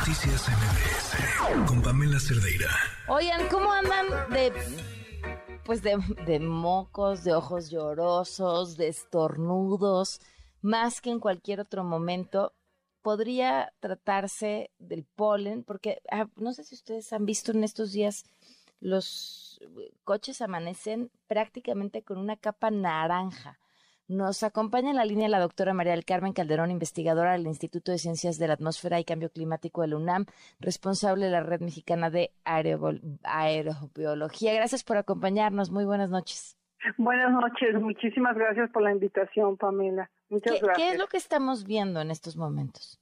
Noticias MBS con Pamela Cerdeira. Oigan, ¿cómo andan de pues de, de mocos, de ojos llorosos, de estornudos, más que en cualquier otro momento? Podría tratarse del polen, porque ah, no sé si ustedes han visto en estos días los coches amanecen prácticamente con una capa naranja nos acompaña en la línea la doctora María del Carmen Calderón, investigadora del Instituto de Ciencias de la Atmósfera y Cambio Climático de la UNAM, responsable de la Red Mexicana de Aerobiología. Gracias por acompañarnos. Muy buenas noches. Buenas noches. Muchísimas gracias por la invitación, Pamela. Muchas ¿Qué, gracias. ¿Qué es lo que estamos viendo en estos momentos?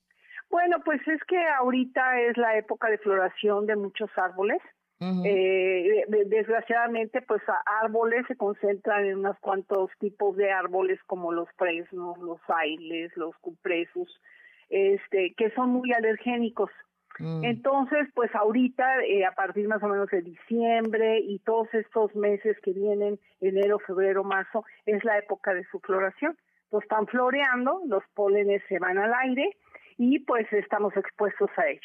Bueno, pues es que ahorita es la época de floración de muchos árboles eh, desgraciadamente, pues árboles se concentran en unos cuantos tipos de árboles como los fresnos, los ailes, los cupresos, este, que son muy alergénicos. Mm. Entonces, pues ahorita, eh, a partir más o menos de diciembre y todos estos meses que vienen, enero, febrero, marzo, es la época de su floración. Entonces están floreando, los pólenes se van al aire y pues estamos expuestos a ellos.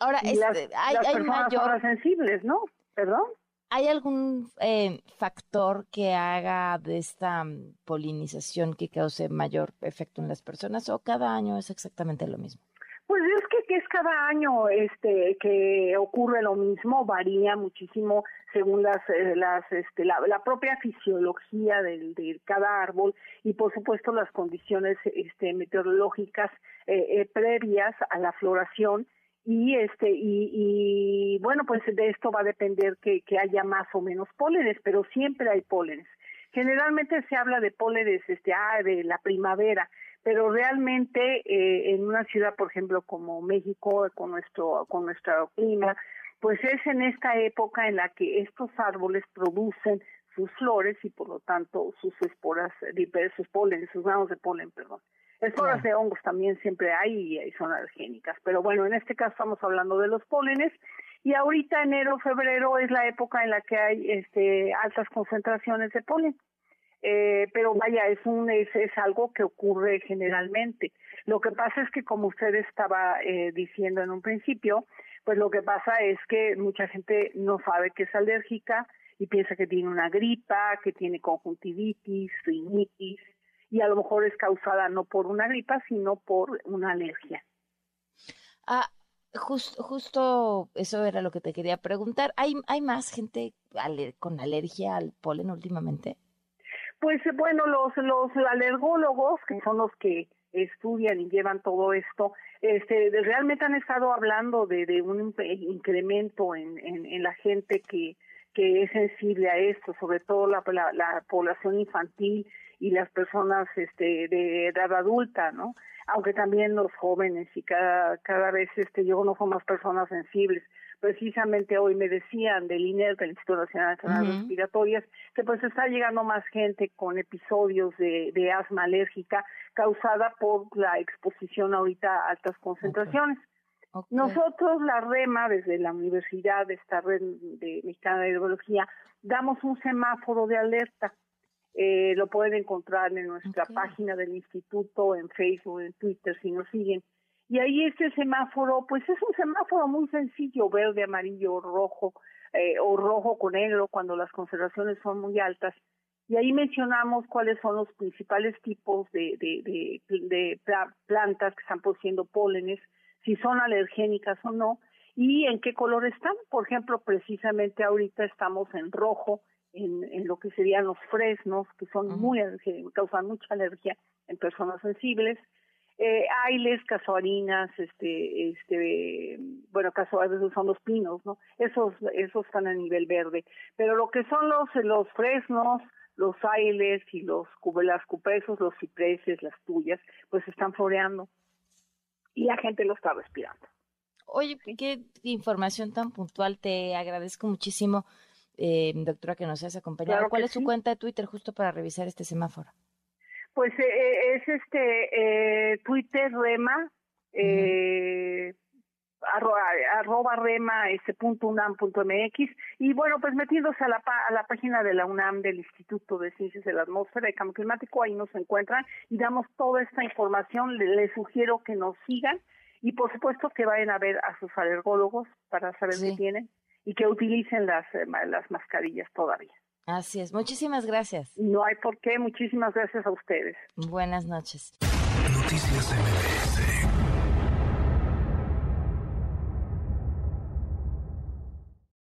Ahora, este, hay, personas sensibles, ¿no? ¿Perdón? ¿Hay algún eh, factor que haga de esta mm, polinización que cause mayor efecto en las personas o cada año es exactamente lo mismo? Pues es que, es cada año este que ocurre lo mismo, varía muchísimo según las eh, las este la, propia fisiología del, de cada árbol y por supuesto las condiciones este meteorológicas eh, previas a la floración y este y, y, bueno pues de esto va a depender que, haya más o menos pólenes pero siempre hay pólenes generalmente se habla de pólenes este ah, de la primavera pero realmente eh, en una ciudad por ejemplo como México con nuestro con nuestro clima pues es en esta época en la que estos árboles producen sus flores y por lo tanto sus esporas, sus pólenes, sus granos de polen, perdón. Esporas de hongos también siempre hay y son alergénicas, pero bueno, en este caso estamos hablando de los pólenes y ahorita enero, febrero es la época en la que hay este, altas concentraciones de polen. Eh, pero vaya, es, un, es, es algo que ocurre generalmente. Lo que pasa es que, como usted estaba eh, diciendo en un principio, pues lo que pasa es que mucha gente no sabe que es alérgica y piensa que tiene una gripa, que tiene conjuntivitis, rinitis, a lo mejor es causada no por una gripa, sino por una alergia. Ah, justo eso era lo que te quería preguntar. ¿Hay, hay más gente con alergia al polen últimamente? Pues bueno, los, los alergólogos, que son los que estudian y llevan todo esto, este, realmente han estado hablando de, de un incremento en, en, en, la gente que, que es sensible a esto, sobre todo la, la, la población infantil y las personas este, de edad adulta, ¿no? Aunque también los jóvenes y cada, cada vez este, yo conozco más personas sensibles. Precisamente hoy me decían del INER, del Instituto Nacional de Enfermedades Respiratorias, que pues está llegando más gente con episodios de, de asma alérgica causada por la exposición ahorita a altas concentraciones. Nosotros, la REMA, desde la universidad, esta red de mexicana de hidrología, damos un semáforo de alerta eh, lo pueden encontrar en nuestra página del instituto, en Facebook, en Twitter, si nos siguen. Y ahí este semáforo, pues es un semáforo muy sencillo, verde, amarillo, rojo, eh, o rojo con negro cuando las concentraciones son muy altas. Y ahí mencionamos cuáles son los principales tipos de, de, de plantas que están produciendo pólenes, si son alergénicas o no, y en qué color están. Por ejemplo, precisamente ahorita estamos en rojo, en, en lo que serían los fresnos, que son muy causan mucha alergia en personas sensibles, eh, ailes, casuarinas, este, este, bueno, casuarinas son los pinos, ¿no? Esos, esos están a nivel verde. Pero lo que son los, los fresnos, los ailes y los las cupesos, los cipreses, las tuyas, pues están floreando. Y la gente lo está respirando. Oye, qué información tan puntual, te agradezco muchísimo eh, doctora, que nos has acompañado. ¿Cuál es su cuenta de Twitter justo para revisar este semáforo? Pues eh, eh, es este eh, Twitter Rema, eh, arroba, arroba rema este, punto unam punto mx y bueno pues metiéndose a la a la página de la UNAM del Instituto de Ciencias de la Atmósfera y Cambio Climático ahí nos encuentran y damos toda esta información les, sugiero que nos sigan y por supuesto que vayan a ver a sus alergólogos para saber qué tienen y que utilicen las eh, las mascarillas todavía. Así es. Muchísimas gracias. No hay por qué. Muchísimas gracias a ustedes. Buenas noches. Noticias MBS